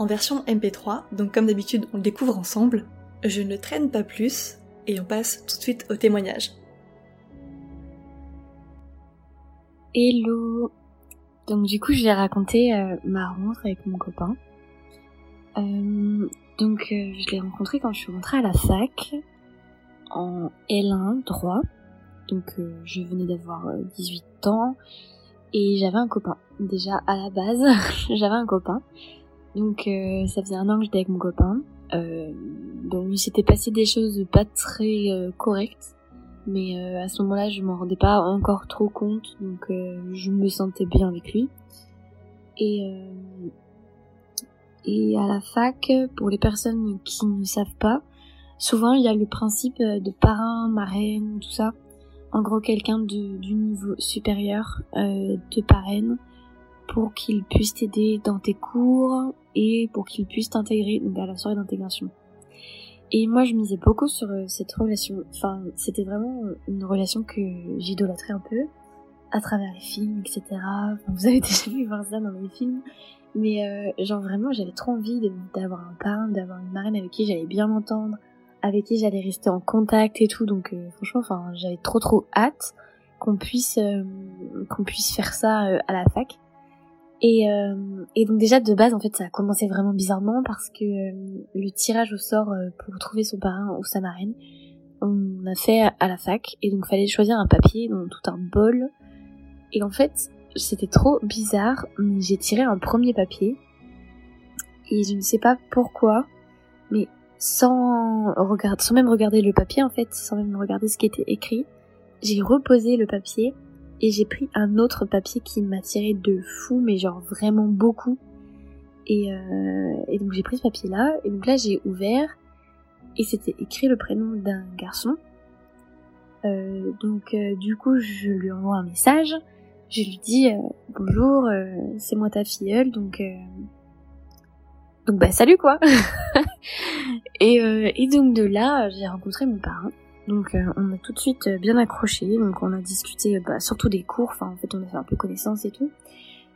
en version MP3, donc comme d'habitude on le découvre ensemble. Je ne traîne pas plus et on passe tout de suite au témoignage. Hello Donc du coup je vais raconter euh, ma rencontre avec mon copain. Euh, donc euh, je l'ai rencontré quand je suis rentrée à la fac en L1 droit. Donc je venais d'avoir 18 ans et j'avais un copain. Déjà à la base j'avais un copain donc euh, ça faisait un an que j'étais avec mon copain. Euh, bon, il s'était passé des choses pas très euh, correctes, mais euh, à ce moment-là, je m'en rendais pas encore trop compte, donc je me sentais bien avec lui. Et et à la fac, pour les personnes qui ne savent pas, souvent il y a le principe de parrain, marraine, tout ça. En gros, quelqu'un du niveau supérieur euh, te parraine pour qu'il puisse t'aider dans tes cours et pour qu'il puisse t'intégrer à la soirée d'intégration. Et moi, je misais beaucoup sur euh, cette relation. Enfin, c'était vraiment une relation que j'idolâtrais un peu à travers les films, etc. vous avez déjà vu voir ça dans les films. Mais euh, genre vraiment, j'avais trop envie d'avoir un parrain, d'avoir une marraine avec qui j'allais bien m'entendre, avec qui j'allais rester en contact et tout. Donc euh, franchement, enfin, j'avais trop trop hâte qu'on puisse qu'on puisse faire ça à la fac. Et, euh, et donc déjà de base en fait ça a commencé vraiment bizarrement parce que euh, le tirage au sort euh, pour trouver son parrain ou sa marraine on a fait à la fac et donc fallait choisir un papier dans tout un bol. Et en fait c'était trop bizarre j'ai tiré un premier papier et je ne sais pas pourquoi mais sans regarder sans même regarder le papier en fait sans même regarder ce qui était écrit j'ai reposé le papier et j'ai pris un autre papier qui m'attirait de fou, mais genre vraiment beaucoup. Et, euh, et donc j'ai pris ce papier-là, et donc là j'ai ouvert, et c'était écrit le prénom d'un garçon. Euh, donc euh, du coup je lui envoie un message, je lui dis euh, bonjour, euh, c'est moi ta filleule, donc donc bah salut quoi. et, et donc de là j'ai rencontré mon parrain. Donc euh, on a tout de suite euh, bien accroché, donc on a discuté bah, surtout des cours, enfin en fait on a fait un peu connaissance et tout.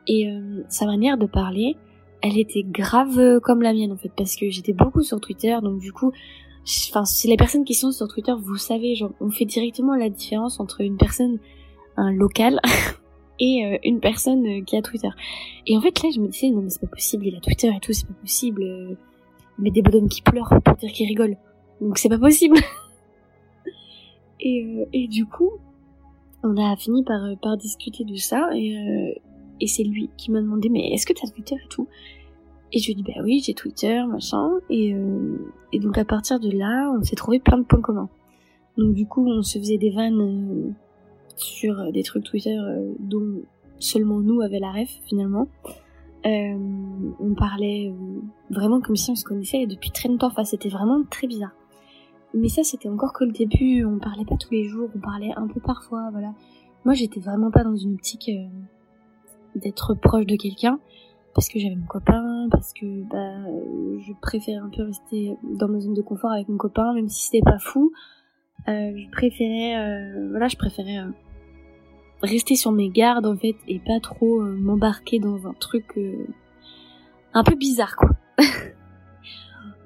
Et euh, sa manière de parler, elle était grave comme la mienne en fait, parce que j'étais beaucoup sur Twitter, donc du coup, enfin si les personnes qui sont sur Twitter, vous savez, genre on fait directement la différence entre une personne, un local, et une personne qui a Twitter. Et en fait là je me disais non mais c'est pas possible, il a Twitter et tout, c'est pas possible. Mais des bonhommes qui pleurent pour dire qu'ils rigolent. Donc c'est pas possible. Et, euh, et du coup, on a fini par, euh, discuter de ça et, euh, et c'est lui qui m'a demandé mais est-ce que t'as Twitter et tout? Et je lui ai dit bah oui j'ai Twitter machin et, et donc à partir de là on s'est trouvé plein de points communs. Donc du coup on se faisait des vannes sur des trucs Twitter dont seulement nous avait la ref finalement. On parlait vraiment comme si on se connaissait depuis très longtemps. Enfin, c'était vraiment très bizarre. Mais ça, c'était encore que le début. On parlait pas tous les jours, on parlait un peu parfois, voilà. Moi, j'étais vraiment pas dans une optique euh, d'être proche de quelqu'un parce que j'avais mon copain, parce que bah, je préférais un peu rester dans ma zone de confort avec mon copain, même si c'était pas fou. Euh, je préférais, euh, voilà, je préférais rester sur mes gardes en fait et pas trop m'embarquer dans un truc un peu bizarre quoi.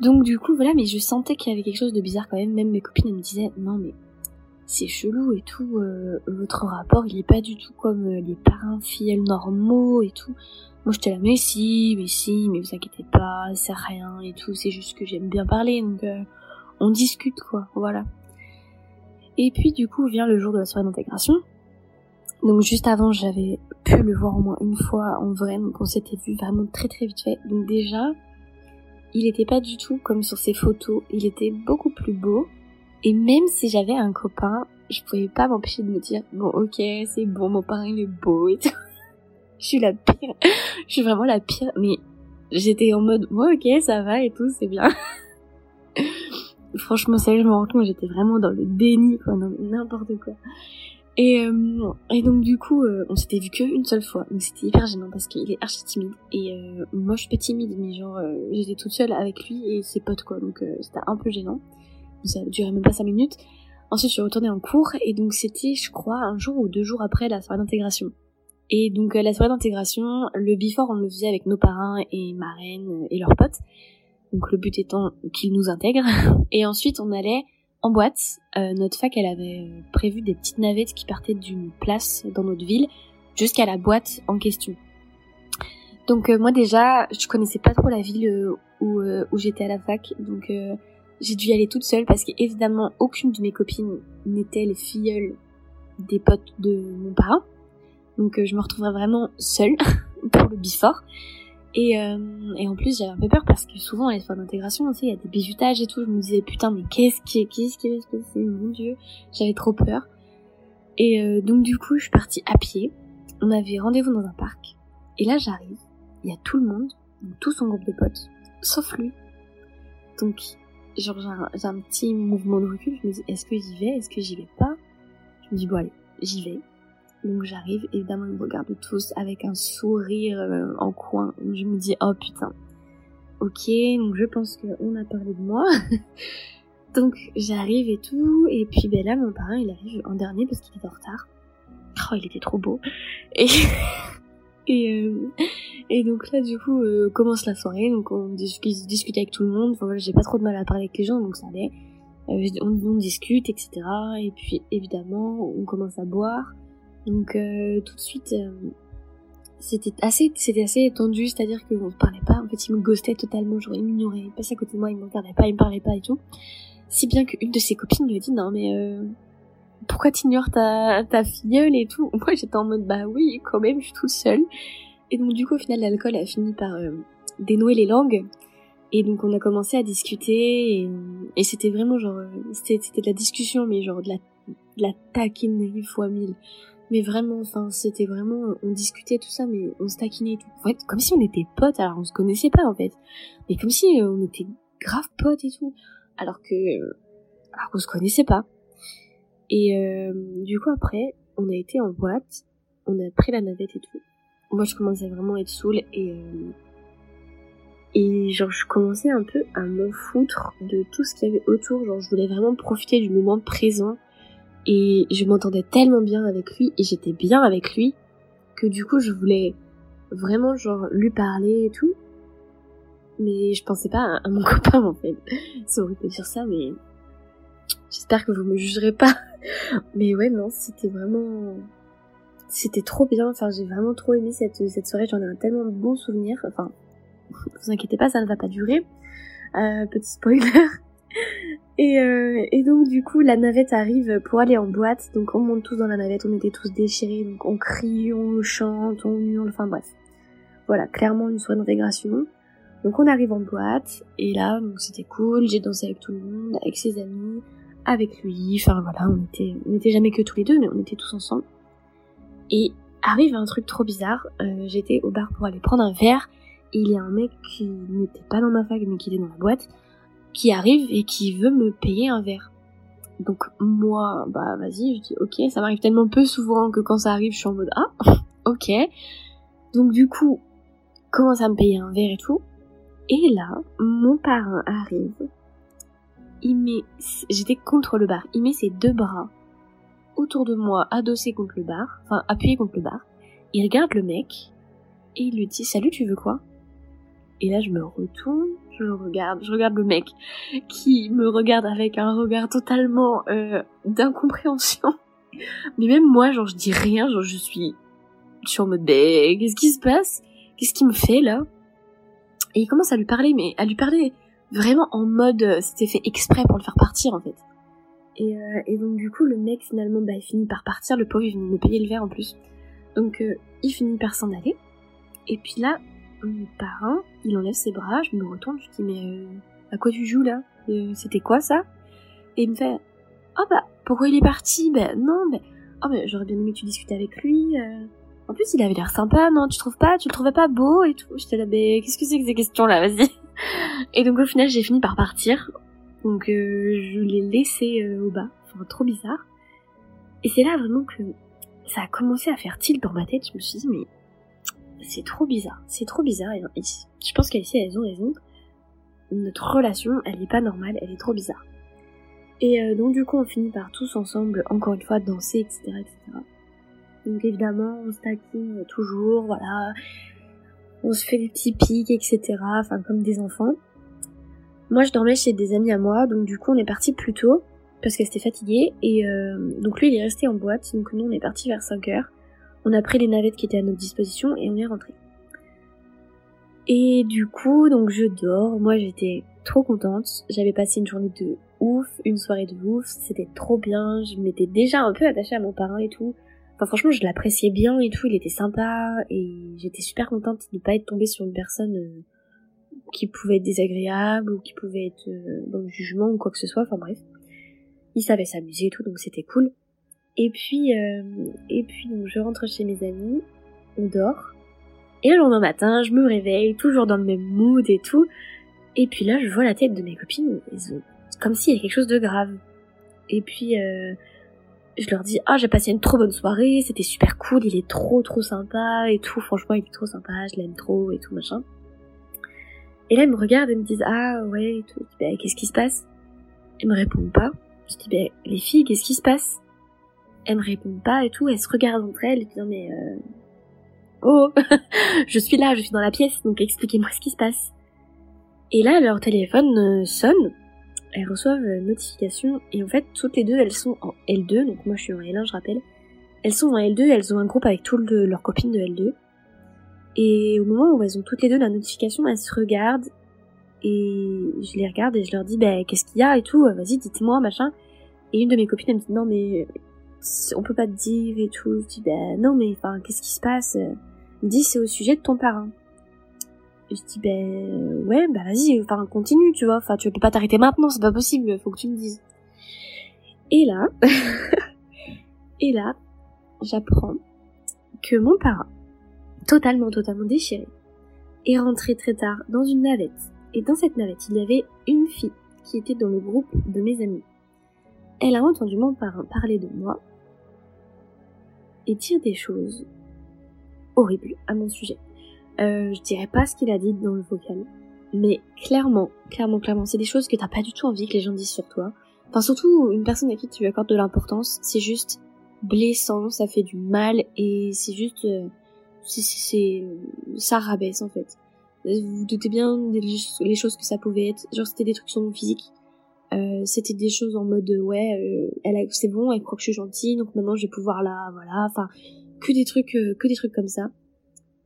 Donc du coup voilà, mais je sentais qu'il y avait quelque chose de bizarre quand même. Même mes copines me disaient non mais c'est chelou et tout. Euh, votre rapport il est pas du tout comme euh, les parents filleuls normaux et tout. Moi te la mais si, mais si, mais vous inquiétez pas, c'est rien et tout. C'est juste que j'aime bien parler donc euh, on discute quoi, voilà. Et puis du coup vient le jour de la soirée d'intégration. Donc juste avant, j'avais pu le voir au moins une fois en vrai, donc on s'était vu vraiment très très vite fait. Donc déjà, il était pas du tout comme sur ses photos, il était beaucoup plus beau. Et même si j'avais un copain, je pouvais pas m'empêcher de me dire, bon ok, c'est bon, mon parrain il est beau et tout. je suis la pire. je suis vraiment la pire, mais j'étais en mode, ouais ok, ça va et tout, c'est bien. Franchement, ça je me rends compte, j'étais vraiment dans le déni, quoi, n'importe quoi. Et, euh, et donc du coup, euh, on s'était vu qu'une seule fois, donc c'était hyper gênant parce qu'il est archi timide. Et euh, moi, je suis pas timide, mais genre, j'étais toute seule avec lui et ses potes, quoi, donc c'était un peu gênant. Ça durait même pas cinq minutes. Ensuite, je suis retournée en cours et donc c'était, je crois, un jour ou deux jours après la soirée d'intégration. Et donc la soirée d'intégration, le before, on le faisait avec nos parrains et marraines et leurs potes. Donc le but étant qu'ils nous intègrent. Et ensuite, on allait en boîte. Euh, notre fac, elle avait euh, prévu des petites navettes qui partaient d'une place dans notre ville jusqu'à la boîte en question. Donc euh, moi déjà, je connaissais pas trop la ville où, où j'étais à la fac, donc j'ai dû y aller toute seule parce qu'évidemment aucune de mes copines n'était les filleules des potes de mon parrain. Donc je me retrouvais vraiment seule pour le bifort. Et, euh, et en plus, j'avais un peu peur parce que souvent, les soirées d'intégration, tu sais, il y a des bijutages et tout. Je me disais, putain, mais qu'est-ce qui, qu'est-ce qui va se passer? Mon dieu, j'avais trop peur. Et euh, donc, du coup, je suis partie à pied. On avait rendez-vous dans un parc. Et là, j'arrive. Il y a tout le monde, tout son groupe de potes, sauf lui. Donc, genre, j'ai un, j'ai un petit mouvement de recul. Je me dis, est-ce que j'y vais? Est-ce que j'y vais pas? Je me dis, bon, allez, j'y vais. Donc j'arrive, évidemment ils me regardent tous avec un sourire euh, en coin. Je me dis oh putain. Ok, donc je pense qu'on a parlé de moi. donc j'arrive et tout, et puis ben là mon parrain il arrive en dernier parce qu'il était en retard. Oh il était trop beau. Et et, euh, et donc là du coup euh, commence la soirée, donc on discute, avec tout le monde. Enfin voilà j'ai pas trop de mal à parler avec les gens donc ça allait. on discute etc. Et puis évidemment on commence à boire. Donc euh, tout de suite, euh, c'était assez, c'était assez tendu, c'est-à-dire qu'on ne parlait pas. En fait, il me ghostait totalement, genre il m'ignorait, il passait à côté de moi, il me regardait pas, il me parlait pas et tout. Si bien qu'une de ses copines lui a dit non mais euh, pourquoi t'ignores ta ta filleule et tout? Moi j'étais en mode bah oui quand même, je suis toute seule. Et donc du coup au final l'alcool a fini par dénouer les langues. Et donc on a commencé à discuter et, et c'était vraiment genre c'était c'était de la discussion mais genre de la de la taquinerie fois mille mais vraiment enfin c'était vraiment on discutait tout ça mais on se taquinait et tout. En fait comme si on était potes alors on se connaissait pas en fait. Mais comme si euh, on était grave potes et tout. Alors que alors qu'on se connaissait pas. Et euh, du coup après on a été en boîte. On a pris la navette et tout. Moi je commençais vraiment à être saoule et euh, et genre je commençais un peu à m'en foutre de tout ce qu'il y avait autour. Genre je voulais vraiment profiter du moment présent et je m'entendais tellement bien avec lui et j'étais bien avec lui que du coup je voulais vraiment genre lui parler et tout. Mais je pensais pas à, mon copain en fait. C'est horrible de dire ça mais j'espère que vous me jugerez pas. Mais ouais non, c'était vraiment c'était trop bien. Enfin, j'ai vraiment trop aimé cette cette soirée, j'en ai un tellement bon souvenir. Enfin, vous inquiétez pas, ça ne va pas durer. Euh, petit spoiler. Et, euh, et donc du coup la navette arrive pour aller en boîte, donc on monte tous dans la navette, on était tous déchirés, donc on crie, on chante, on hurle, enfin bref. Voilà, clairement une soirée d'intégration. Donc on arrive en boîte, et là, donc c'était cool, j'ai dansé avec tout le monde, avec ses amis, avec lui, enfin voilà, on était, jamais que tous les deux, mais on était tous ensemble. Et arrive un truc trop bizarre, euh, j'étais au bar pour aller prendre un verre, et il y a un mec qui n'était pas dans ma fac, mais qui était dans la boîte, qui arrive et qui veut me payer un verre. Donc moi, bah vas-y, je dis ok, ça m'arrive tellement peu souvent que quand ça arrive, je suis en mode ah, ok. Donc du coup, commence à me payer un verre et tout. Et là, mon parrain arrive. Il met, j'étais contre le bar. Il met ses deux bras autour de moi, adossé contre le bar, enfin appuyé contre le bar. Il regarde le mec et il lui dit salut, tu veux quoi? Et là, je me retourne je regarde, je regarde le mec qui me regarde avec un regard totalement euh, d'incompréhension. Mais même moi, genre, je dis rien, genre, je suis, sur mode, qu'est-ce qui se passe? Qu'est-ce qui me fait là? Et il commence à lui parler, mais à lui parler vraiment en mode, euh, c'était fait exprès pour le faire partir en fait. Et, euh, et donc du coup le mec finalement bah il finit par partir, le pauvre il venait me payer le verre en plus. Donc il finit par s'en aller. Et puis là, mon parrain, il enlève ses bras, je me retourne, je dis mais euh, à quoi tu joues là? Euh, C'était quoi ça? Et il me fait oh bah pourquoi il est parti? Ben non, ben oh ben j'aurais bien aimé que tu discutes avec lui. euh. En plus il avait l'air sympa, non Tu trouves pas? Tu le trouvais pas beau et tout J'étais là, ben qu'est-ce que c'est que ces questions là Vas-y. Et donc au final j'ai fini par partir. Donc euh, je l'ai laissé euh, au bas, enfin trop bizarre. Et c'est là vraiment que ça a commencé à faire tilt dans ma tête. Je me suis dit mais c'est trop bizarre, c'est trop bizarre. Je pense qu'Alicia elles ont raison. Notre relation, elle est pas normale, elle est trop bizarre. Et euh, donc du coup on finit par tous ensemble, encore une fois, danser, etc., etc. Donc évidemment on se taquine toujours, voilà. On se fait des petits pics, etc. Enfin comme des enfants. Moi, je dormais chez des amis à moi, donc du coup, on est parti plus tôt parce qu'elle était fatiguée. Et euh, donc lui, il est resté en boîte, donc nous, on est parti vers 5 heures. On a pris les navettes qui étaient à notre disposition et on est rentré. Et du coup, donc je dors. Moi, j'étais trop contente. J'avais passé une journée de ouf, une soirée de ouf. C'était trop bien. Je m'étais déjà un peu attachée à mon parrain et tout. Enfin, franchement, je l'appréciais bien et tout. Il était sympa et j'étais super contente de pas être tombée sur une personne. Euh, qui pouvait être désagréable ou qui pouvait être euh, dans le jugement ou quoi que ce soit, enfin bref. Il savait s'amuser et tout, donc c'était cool. Et puis, euh, et puis donc je rentre chez mes amis, on dort. Et le lendemain matin, je me réveille, toujours dans le même mood et tout. Et puis là, je vois la tête de mes copines, comme s'il y avait quelque chose de grave. Et puis, euh, je leur dis, ah, j'ai passé une trop bonne soirée, c'était super cool, il est trop trop sympa et tout, franchement, il est trop sympa, je l'aime trop et tout, machin. Et là, ils me regardent et me disent Ah ouais, et tout. Bah, qu'est-ce qui se passe? Elles me répondent pas. Je dis Bah, les filles, qu'est-ce qui se passe? Elles me répondent pas et tout. Elles se regardent entre elles et disent Mais euh... oh, je suis là, je suis dans la pièce, donc expliquez-moi ce qui se passe. Et là, leur téléphone euh, sonne. Elles reçoivent une notification et en fait, toutes les deux, elles sont en L2. Donc moi, je suis en L1, je rappelle. Elles sont en L2, elles ont un groupe avec toutes le- leurs copines de L2. Et au moment où elles ont toutes les deux la notification, elles se regardent et je les regarde et je leur dis bah qu'est-ce qu'il y a et tout, vas-y dites-moi machin. Et une de mes copines elle me dit non mais on peut pas te dire et tout. Je dis bah non mais enfin qu'est-ce qui se passe? Elle me dit c'est au sujet de ton parrain. Je dis ben ouais bah vas-y enfin continue tu vois enfin tu peux pas t'arrêter maintenant c'est pas possible faut que tu me dises. Et là et là j'apprends que mon parrain totalement, totalement déchiré, est rentré très tard dans une navette. Et dans cette navette, il y avait une fille qui était dans le groupe de mes amis. Elle a entendu mon parrain parler de moi et dire des choses horribles à mon sujet. Euh, je dirais pas ce qu'il a dit dans le vocal, mais clairement, clairement, clairement, c'est des choses que t'as pas du tout envie que les gens disent sur toi. Enfin, surtout une personne à qui tu accordes de l'importance, c'est juste blessant, ça fait du mal et c'est juste, euh, c'est, ça rabaisse en fait. Vous vous doutez bien des choses que ça pouvait être. Genre c'était des trucs sur mon physique. Euh, c'était des choses en mode euh, ouais, euh, elle c'est bon, elle croit que je suis gentille, donc maintenant je vais pouvoir la, voilà, enfin que des trucs, euh, que des trucs comme ça.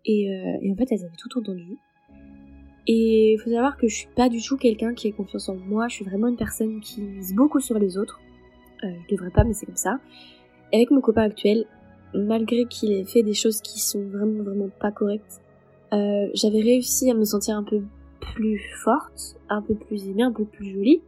Et, euh, et en fait elles avaient tout entendu. Et il faut savoir que je suis pas du tout quelqu'un qui a confiance en moi. Je suis vraiment une personne qui mise beaucoup sur les autres. Euh, je devrais pas, mais c'est comme ça. Et avec mon copain actuel, malgré qu'il ait fait des choses qui sont vraiment vraiment pas correctes, j'avais réussi à me sentir un peu plus forte, un peu plus aimée, un peu plus jolie.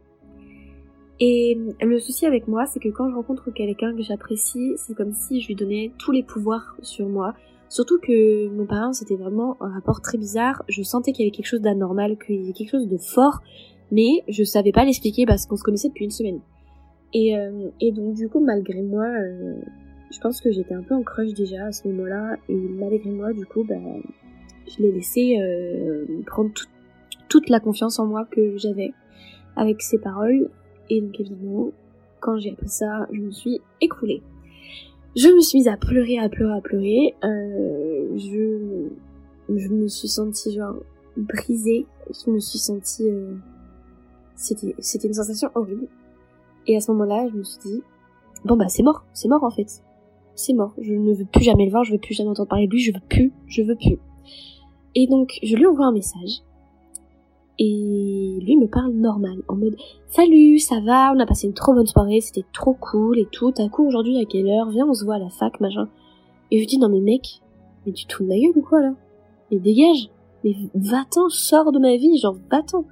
Et le souci avec moi, c'est que quand je rencontre quelqu'un que j'apprécie, c'est comme si je lui donnais tous les pouvoirs sur moi. Surtout que mon parrain, c'était vraiment un rapport très bizarre. Je sentais qu'il y avait quelque chose d'anormal, qu'il y avait quelque chose de fort, mais je savais pas l'expliquer parce qu'on se connaissait depuis une semaine. Et, euh, donc du coup, malgré moi, euh, je pense que j'étais un peu en crush déjà à ce moment-là. Et malgré moi, du coup, bah, je l'ai laissé euh, prendre tout- toute la confiance en moi que j'avais avec ses paroles. Et donc évidemment, quand j'ai appris ça, je me suis écroulée. Je me suis mise à pleurer, à pleurer, à pleurer. Euh, je, je me suis sentie genre brisée. Je me suis sentie... euh, c'était, c'était une sensation horrible. Et à ce moment-là, je me suis dit, bon bah c'est mort, c'est mort en fait. C'est mort. Je ne veux plus jamais le voir, je veux plus jamais entendre parler de lui, je veux plus, je veux plus. Et donc, je lui envoie un message. Et lui me parle normal, en mode Salut, ça va, on a passé une trop bonne soirée, c'était trop cool et tout. T'as cours aujourd'hui à quelle heure? Viens, on se voit à la fac, machin. Et je lui dis Non mais mec, mais tu te fous de ma gueule ou quoi là? Mais dégage Mais va-t'en, sors de ma vie, genre va-t'en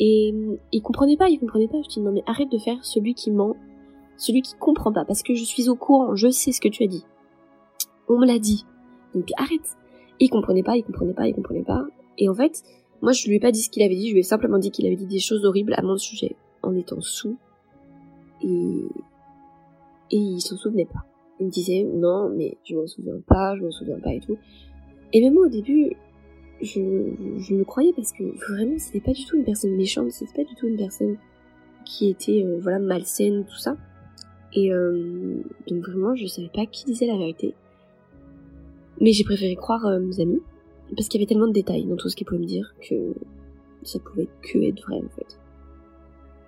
Et il comprenait pas, il comprenait pas. Je dis Non mais arrête de faire celui qui ment, celui qui comprend pas, parce que je suis au courant, je sais ce que tu as dit. On me l'a dit. Donc arrête. Il comprenait pas, il comprenait pas, il comprenait pas. Et en fait, moi je lui ai pas dit ce qu'il avait dit, je lui ai simplement dit qu'il avait dit des choses horribles à mon sujet en étant sous. Et, et il s'en souvenait pas. Il me disait non mais je m'en souviens pas, je m'en souviens pas et tout. Et même moi au début, je, je le croyais parce que vraiment c'était pas du tout une personne méchante, c'était pas du tout une personne qui était euh, voilà malsaine tout ça. Et euh, donc vraiment je savais pas qui disait la vérité. Mais j'ai préféré croire euh, mes amis parce qu'il y avait tellement de détails dans tout ce qu'il pouvait me dire que ça pouvait que être vrai en fait.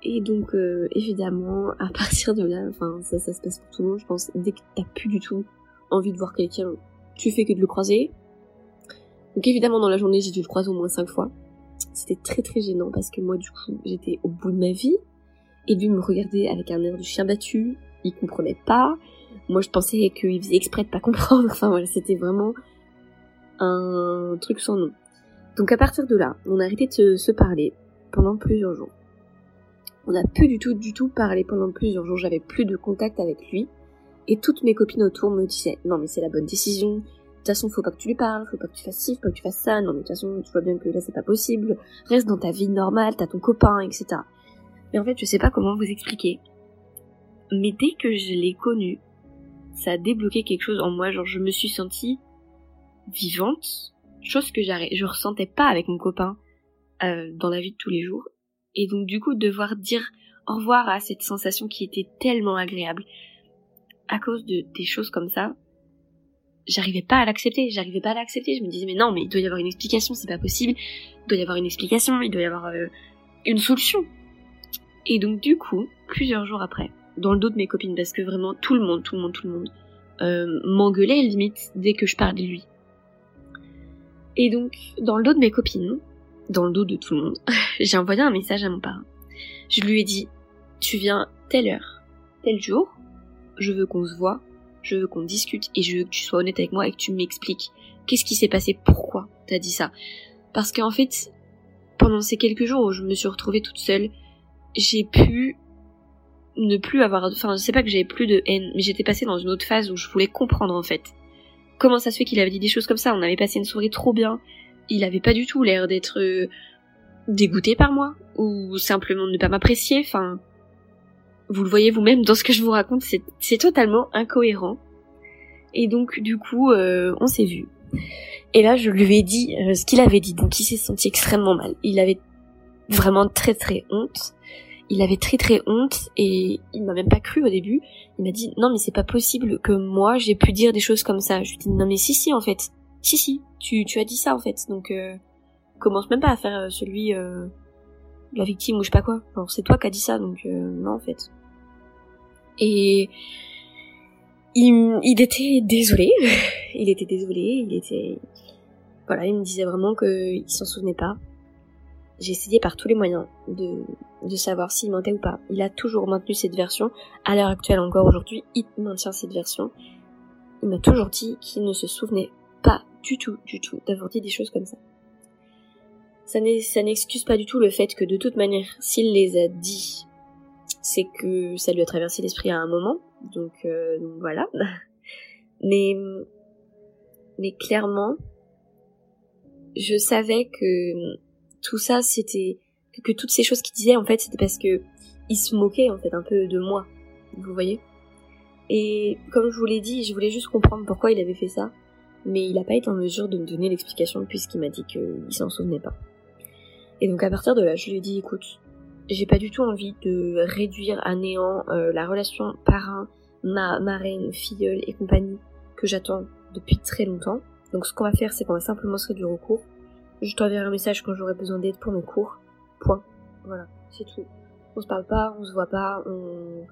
Et donc euh, évidemment, à partir de là, enfin ça, ça se passe pour tout le monde, je pense. Dès que t'as plus du tout envie de voir quelqu'un, tu fais que de le croiser. Donc évidemment dans la journée j'ai dû le croiser au moins cinq fois. C'était très très gênant parce que moi du coup j'étais au bout de ma vie et lui me regardait avec un air de chien battu. Il comprenait pas. Moi je pensais qu'il faisait exprès de pas comprendre. Enfin voilà, c'était vraiment un truc sans nom. Donc à partir de là, on a arrêté de se, parler pendant plusieurs jours. On n'a plus du tout, du tout parlé pendant plusieurs jours. J'avais plus de contact avec lui. Et toutes mes copines autour me disaient, non mais c'est la bonne décision. De toute façon, faut pas que tu lui parles, faut pas que tu fasses ci, faut pas que tu fasses ça. Non mais de toute façon, tu vois bien que là c'est pas possible. Reste dans ta vie normale, t'as ton copain, etc. Mais en fait, je sais pas comment vous expliquer. Mais dès que je l'ai connu, ça a débloqué quelque chose en moi. Genre, je me suis sentie vivante, chose que je ressentais pas avec mon copain euh, dans la vie de tous les jours. Et donc du coup devoir dire au revoir à cette sensation qui était tellement agréable à cause de des choses comme ça, j'arrivais pas à l'accepter, j'arrivais pas à l'accepter. Je me disais mais non, mais il doit y avoir une explication, c'est pas possible. Il doit y avoir une explication, il doit y avoir euh, une solution. Et donc du coup, plusieurs jours après, dans le dos de mes copines, parce que vraiment tout le monde, tout le monde, tout le monde euh, m'engueulait limite dès que je parlais de lui. Et donc, dans le dos de mes copines, dans le dos de tout le monde, j'ai envoyé un message à mon parrain. Je lui ai dit, tu viens telle heure, tel jour, je veux qu'on se voit, je veux qu'on discute et je veux que tu sois honnête avec moi et que tu m'expliques qu'est-ce qui s'est passé, pourquoi t'as dit ça. Parce qu'en fait, pendant ces quelques jours où je me suis retrouvée toute seule, j'ai pu ne plus avoir, enfin je sais pas que j'avais plus de haine, mais j'étais passée dans une autre phase où je voulais comprendre en fait comment ça se fait qu'il avait dit des choses comme ça On avait passé une soirée trop bien. Il avait pas du tout l'air d'être euh, dégoûté par moi ou simplement de ne pas m'apprécier. Enfin, vous le voyez vous-même dans ce que je vous raconte, c'est totalement incohérent. Et donc du coup, euh, on s'est vu. Et là, je lui ai dit euh, ce qu'il avait dit. Donc il s'est senti extrêmement mal. Il avait vraiment très très honte il avait très très honte et il m'a même pas cru au début. Il m'a dit non mais c'est pas possible que moi j'ai pu dire des choses comme ça. Je lui ai dit non mais si si en fait, si si, tu tu as dit ça en fait. Donc euh, commence même pas à faire euh, celui euh, la victime ou je sais pas quoi. Alors c'est toi qui as dit ça donc euh, non en fait. Et il, il était désolé, il était désolé, il était voilà, il me disait vraiment qu'il s'en souvenait pas j'ai essayé par tous les moyens de, de savoir s'il mentait ou pas. Il a toujours maintenu cette version. À l'heure actuelle encore aujourd'hui, il maintient cette version. Il m'a toujours dit qu'il ne se souvenait pas du tout, du tout d'avoir dit des choses comme ça. Ça n'excuse pas du tout le fait que de toute manière, s'il les a dit, c'est que ça lui a traversé l'esprit à un moment. Donc, euh, donc voilà. Mais, mais clairement, je savais que tout ça, c'était que, toutes ces choses qu'il disait, en fait, c'était parce que il se moquait en fait un peu de moi. Vous voyez? Et comme je vous l'ai dit, je voulais juste comprendre pourquoi il avait fait ça, mais il n'a pas été en mesure de me donner l'explication puisqu'il m'a dit qu'il s'en souvenait pas. Et donc à partir de là, je lui ai dit, écoute, j'ai pas du tout envie de réduire à néant euh, la relation parrain, ma marraine, filleule et compagnie que j'attends depuis très longtemps. Donc ce qu'on va faire, c'est qu'on va simplement se réduire au cours je t'enverrai un message quand j'aurai besoin d'aide pour mes cours. Point. Voilà, c'est tout. On se parle pas, on se voit pas, on...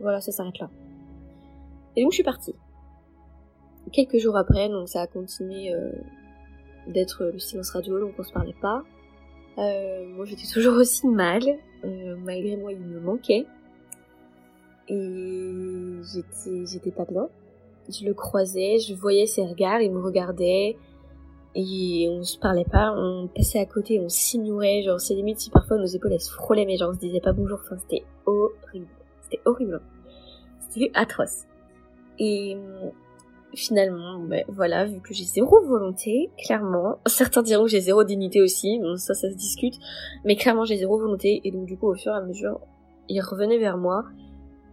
Voilà, ça s'arrête là. Et donc je suis partie. Quelques jours après, donc ça a continué euh, d'être le silence radio, donc on se parlait pas. Euh, moi, j'étais toujours aussi mal. Euh, malgré moi, il me manquait. Et j'étais, j'étais pas bien. Je le croisais, je voyais ses regards, il me regardait. Et on se parlait pas, on passait à côté, on s'ignorait. Genre, c'est limite si parfois nos épaules elles se frôlaient, mais genre on se disait pas bonjour. Enfin, c'était horrible. C'était horrible. C'était atroce. Et finalement, ben voilà, vu que j'ai zéro volonté, clairement, certains diront que j'ai zéro dignité aussi, bon ça ça se discute, mais clairement j'ai zéro volonté, et donc du coup au fur et à mesure, il revenait vers moi,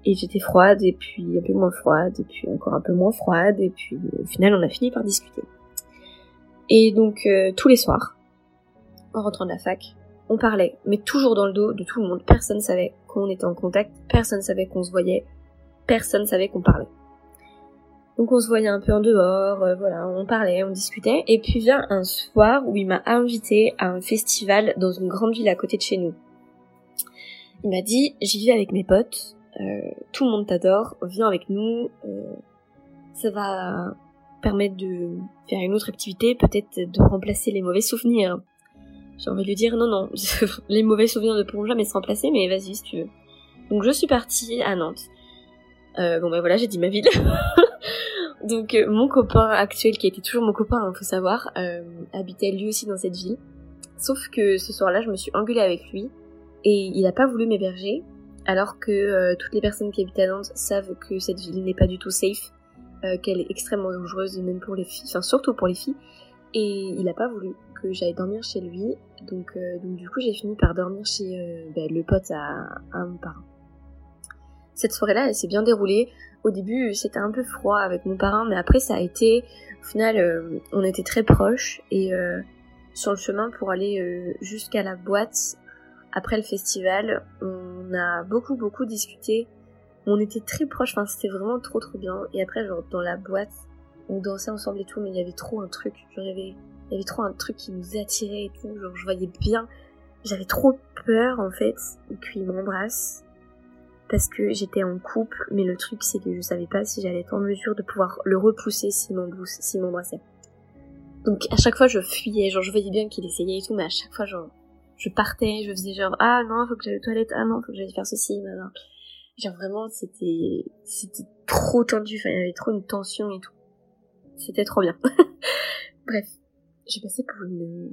et j'étais froide, et puis un peu moins froide, et puis encore un peu moins froide, et puis au final on a fini par discuter. Et donc euh, tous les soirs, en rentrant de la fac, on parlait, mais toujours dans le dos de tout le monde, personne savait qu'on était en contact, personne savait qu'on se voyait, personne savait qu'on parlait. Donc on se voyait un peu en dehors, euh, voilà, on parlait, on discutait. Et puis vient un soir où il m'a invité à un festival dans une grande ville à côté de chez nous. Il m'a dit, j'y vais avec mes potes, euh, tout le monde t'adore, viens avec nous, ça va permettre de faire une autre activité, peut-être de remplacer les mauvais souvenirs. J'ai envie de lui dire non non, les mauvais souvenirs ne pourront jamais se remplacer, mais vas-y si tu veux. Donc je suis partie à Nantes. Euh, bon ben voilà, j'ai dit ma ville. Donc euh, mon copain actuel, qui était toujours mon copain, il hein, faut savoir, euh, habitait lui aussi dans cette ville. Sauf que ce soir-là, je me suis engueulée avec lui et il a pas voulu m'héberger, alors que toutes les personnes qui habitent à Nantes savent que cette ville n'est pas du tout safe, qu'elle est extrêmement dangereuse, même pour les filles, enfin surtout pour les filles. Et il a pas voulu que j'aille dormir chez lui, donc, donc du coup j'ai fini par dormir chez ben, le pote à, à mon parent. Cette soirée-là, elle s'est bien déroulée. Au début, c'était un peu froid avec mon parrain, mais après, ça a été. Au final, euh, on était très proches et euh, sur le chemin pour aller euh, jusqu'à la boîte après le festival, on a beaucoup beaucoup discuté. On était très proches. Enfin, c'était vraiment trop trop bien. Et après, genre dans la boîte, on dansait ensemble et tout, mais il y avait trop un truc. Genre, il y avait, il y avait trop un truc qui nous attirait et tout. Genre, je voyais bien. J'avais trop peur en fait qu'il m'embrasse parce que j'étais en couple, mais le truc c'est que je savais pas si j'allais être en mesure de pouvoir le repousser s'il m'embrassait. Donc à chaque fois je fuyais, genre je voyais bien qu'il essayait et tout, mais à chaque fois genre je partais, je faisais genre ah non faut que j'aille aux toilettes, ah non faut que j'aille faire ceci, maintenant. Genre vraiment c'était c'était trop tendu, enfin il y avait trop une tension et tout. C'était trop bien. Bref, j'ai passé pour une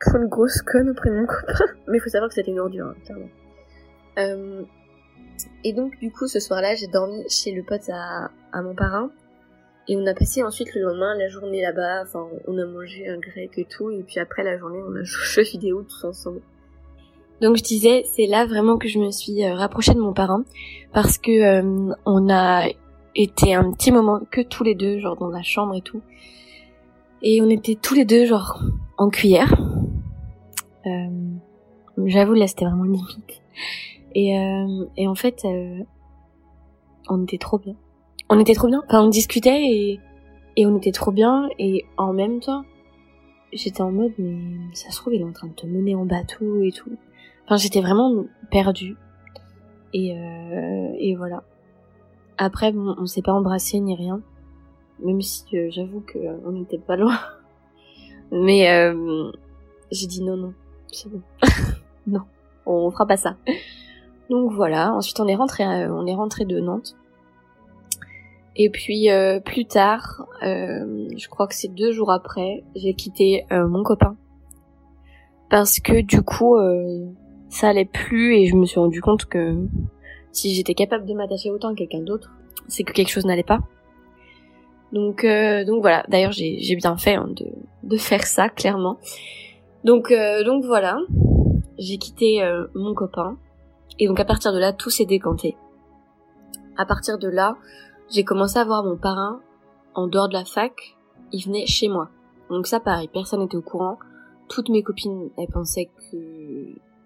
pour une grosse conne auprès de mon copain, mais faut savoir que c'était une ordure, hein, clairement. Euh, et donc du coup ce soir-là j'ai dormi chez le pote à, à mon parrain. Et on a passé ensuite le lendemain la journée là-bas, enfin on a mangé un grec et tout, et puis après la journée on a joué aux vidéo tous ensemble. Donc je disais, c'est là vraiment que je me suis euh, rapprochée de mon parrain, parce que euh, on a été un petit moment que tous les deux, genre dans la chambre et tout. Et on était tous les deux genre en cuillère. Euh, J'avoue là c'était vraiment limite. Et, et en fait, on était trop bien. On était trop bien. Enfin, on discutait et, et on était trop bien. Et en même temps, j'étais en mode, mais ça se trouve, il est en train de te mener en bateau et tout. Enfin, j'étais vraiment perdue. Et, euh, et voilà. Après, bon, on s'est pas embrassé ni rien. Même si euh, j'avoue que euh, on n'était pas loin. Mais euh, j'ai dit non, non, c'est bon. non, on fera pas ça. Donc voilà, ensuite on est rentré, euh, on est rentré de Nantes. Et puis euh, plus tard, je crois que c'est deux jours après, j'ai quitté mon copain parce que du coup ça allait plus et je me suis rendu compte que si j'étais capable de m'attacher autant à quelqu'un d'autre, c'est que quelque chose n'allait pas. Donc donc voilà. D'ailleurs j'ai bien fait hein, de de faire ça clairement. Donc donc voilà, j'ai quitté mon copain et donc à partir de là, tout s'est décanté. À partir de là, j'ai commencé à voir mon parrain en dehors de la fac. Il venait chez moi. Donc ça, pareil, personne n'était au courant. Toutes mes copines, elles pensaient que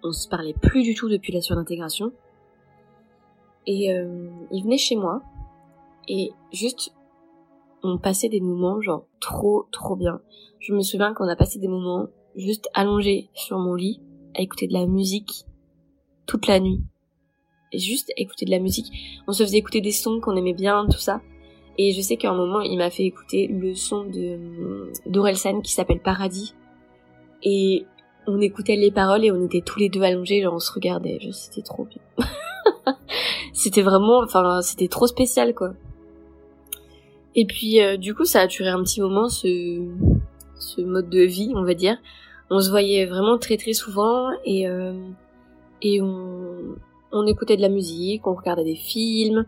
on se parlait plus du tout depuis la surintégration. Et euh, il venait chez moi et juste on passait des moments genre trop trop bien. Je me souviens qu'on a passé des moments juste allongés sur mon lit à écouter de la musique toute la nuit. Et juste écouter de la musique. On se faisait écouter des sons qu'on aimait bien, tout ça. Et je sais qu'à un moment, il m'a fait écouter le son de d'Orelsan qui s'appelle Paradis. Et on écoutait les paroles et on était tous les deux allongés, genre on se regardait, c'était trop bien. c'était vraiment, enfin, c'était trop spécial, quoi. Et puis, euh, du coup, ça a duré un petit moment, ce, ce mode de vie, on va dire. On se voyait vraiment très très souvent et, euh, et on, on écoutait de la musique, on regardait des films,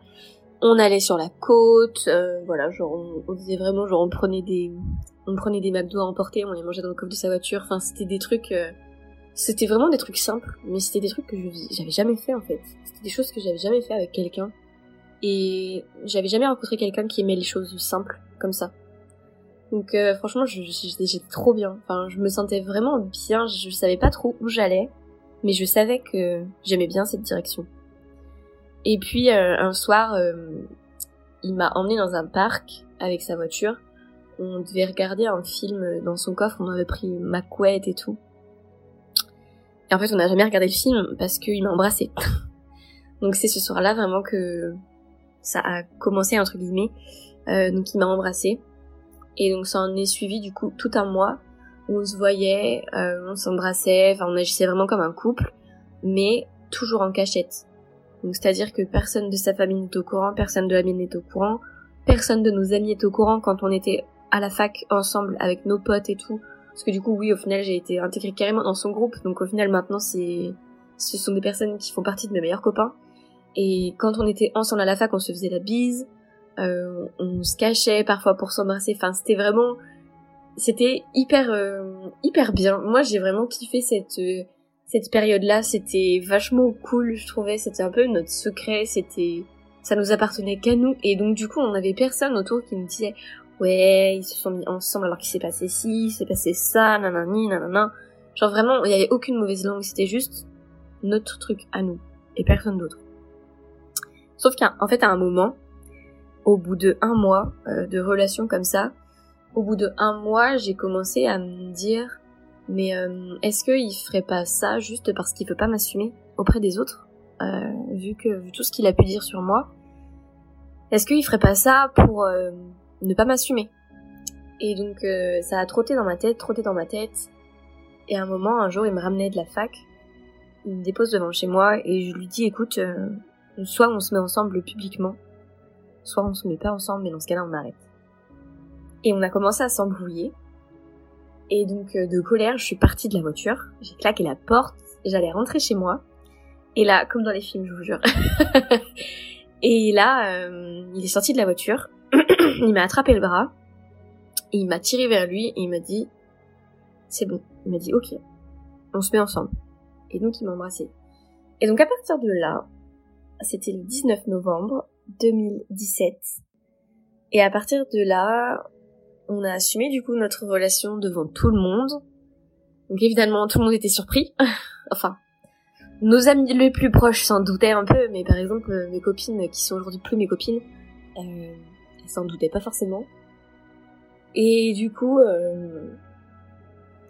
on allait sur la côte, euh, voilà, genre on, on, faisait vraiment, genre on prenait des, on prenait des McDo à emporter, on les mangeait dans le coffre de sa voiture, enfin c'était des trucs, euh, c'était vraiment des trucs simples, mais c'était des trucs que j'avais jamais fait en fait. C'était des choses que j'avais jamais fait avec quelqu'un. Et j'avais jamais rencontré quelqu'un qui aimait les choses simples comme ça. Donc euh, franchement, j'étais trop bien. Enfin, je me sentais vraiment bien. Je savais pas trop où j'allais, mais je savais que j'aimais bien cette direction. Et puis euh, un soir, euh, il m'a emmené dans un parc avec sa voiture. On devait regarder un film dans son coffre. On avait pris ma couette et tout. Et en fait, on n'a jamais regardé le film parce qu'il m'a embrassé. donc c'est ce soir-là vraiment que ça a commencé entre guillemets. Euh, donc il m'a embrassé. Et donc ça en est suivi du coup tout un mois où on se voyait, euh, on s'embrassait, enfin on agissait vraiment comme un couple, mais toujours en cachette. Donc c'est-à-dire que personne de sa famille n'est au courant, personne de la mienne n'est au courant, personne de nos amis est au courant quand on était à la fac ensemble avec nos potes et tout. Parce que du coup oui au final j'ai été intégrée carrément dans son groupe, donc au final maintenant c'est ce sont des personnes qui font partie de mes meilleurs copains. Et quand on était ensemble à la fac, on se faisait la bise, euh, on se cachait parfois pour s'embrasser. Enfin, c'était vraiment, c'était hyper, euh, hyper bien. Moi, j'ai vraiment kiffé cette euh, cette période-là. C'était vachement cool, je trouvais. C'était un peu notre secret. C'était, ça nous appartenait qu'à nous. Et donc, du coup, on avait personne autour qui nous disait, ouais, ils se sont mis ensemble alors qu'il s'est passé ci, il s'est passé ça, nanani, nanana. Genre vraiment, il y avait aucune mauvaise langue. C'était juste notre truc à nous et personne d'autre. Sauf qu'en fait, à un moment, au bout de un mois euh, de relation comme ça, au bout de un mois, j'ai commencé à me dire, mais euh, est-ce qu'il ferait pas ça juste parce qu'il peut pas m'assumer auprès des autres, euh, vu que vu tout ce qu'il a pu dire sur moi, est-ce qu'il ferait pas ça pour ne pas m'assumer Et donc ça a trotté dans ma tête, trotté dans ma tête. Et à un moment, un jour, il me ramenait de la fac, il me dépose devant chez moi et je lui dis, écoute, soit on se met ensemble publiquement, soit on se met pas ensemble, mais dans ce cas-là, on arrête. Et on a commencé à s'embrouiller. Et donc, euh, de colère, je suis partie de la voiture, j'ai claqué la porte, j'allais rentrer chez moi. Et là, comme dans les films, je vous jure. et là, euh, il est sorti de la voiture, il m'a attrapé le bras, et il m'a tiré vers lui, et il m'a dit, c'est bon. Il m'a dit, ok, on se met ensemble. Et donc, il m'a embrassé. Et donc, à partir de là, c'était le 19 novembre 2017. Et à partir de là, on a assumé du coup notre relation devant tout le monde. Donc évidemment, tout le monde était surpris. enfin, nos amis les plus proches s'en doutaient un peu, mais par exemple, mes copines qui sont aujourd'hui plus mes copines, euh, elles s'en doutaient pas forcément. Et du coup, euh,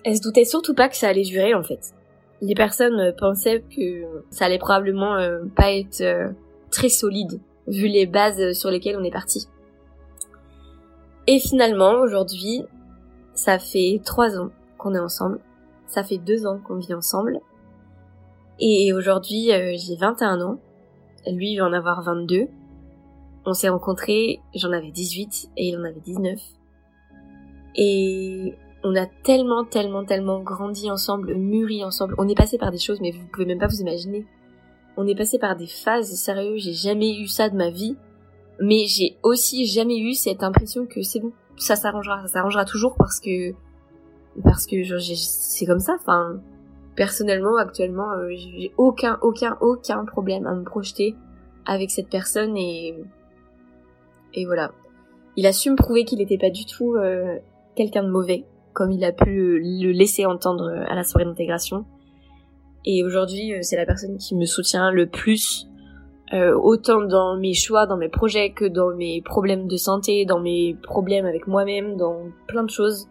elles se doutaient surtout pas que ça allait durer en fait les personnes pensaient que ça allait probablement euh, pas être euh, très solide vu les bases sur lesquelles on est parti. Et finalement, aujourd'hui, ça fait trois ans qu'on est ensemble. Ça fait deux ans qu'on vit ensemble. Et aujourd'hui, euh, j'ai 21 ans. Lui, il va en avoir 22. On s'est rencontrés, j'en avais 18 et il en avait 19. Et on a tellement, tellement, tellement grandi ensemble, mûri ensemble. On est passé par des choses, mais vous pouvez même pas vous imaginer. On est passé par des phases, sérieux, j'ai jamais eu ça de ma vie. Mais j'ai aussi jamais eu cette impression que c'est bon, ça s'arrangera, ça s'arrangera toujours parce que, parce que c'est comme ça, enfin, personnellement, actuellement, euh, j'ai aucun, aucun, aucun problème à me projeter avec cette personne et, et voilà. Il a su me prouver qu'il n'était pas du tout euh, quelqu'un de mauvais comme il a pu le laisser entendre à la soirée d'intégration. Et aujourd'hui, euh, c'est la personne qui me soutient le plus, euh, autant dans mes choix, dans mes projets, que dans mes problèmes de santé, dans mes problèmes avec moi-même, dans plein de choses.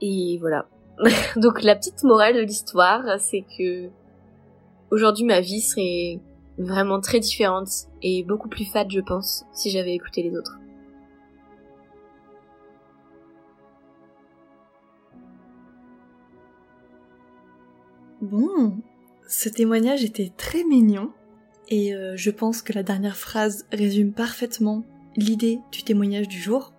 Et voilà. Donc la petite morale de l'histoire, c'est que aujourd'hui ma vie serait vraiment très différente et beaucoup plus fade, je pense, si j'avais écouté les autres. Bon, ce témoignage était très mignon et euh, je pense que la dernière phrase résume parfaitement l'idée du témoignage du jour.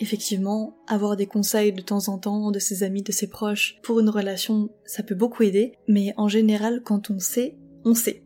Effectivement, avoir des conseils de temps en temps de ses amis, de ses proches pour une relation, ça peut beaucoup aider, mais en général, quand on sait, on sait.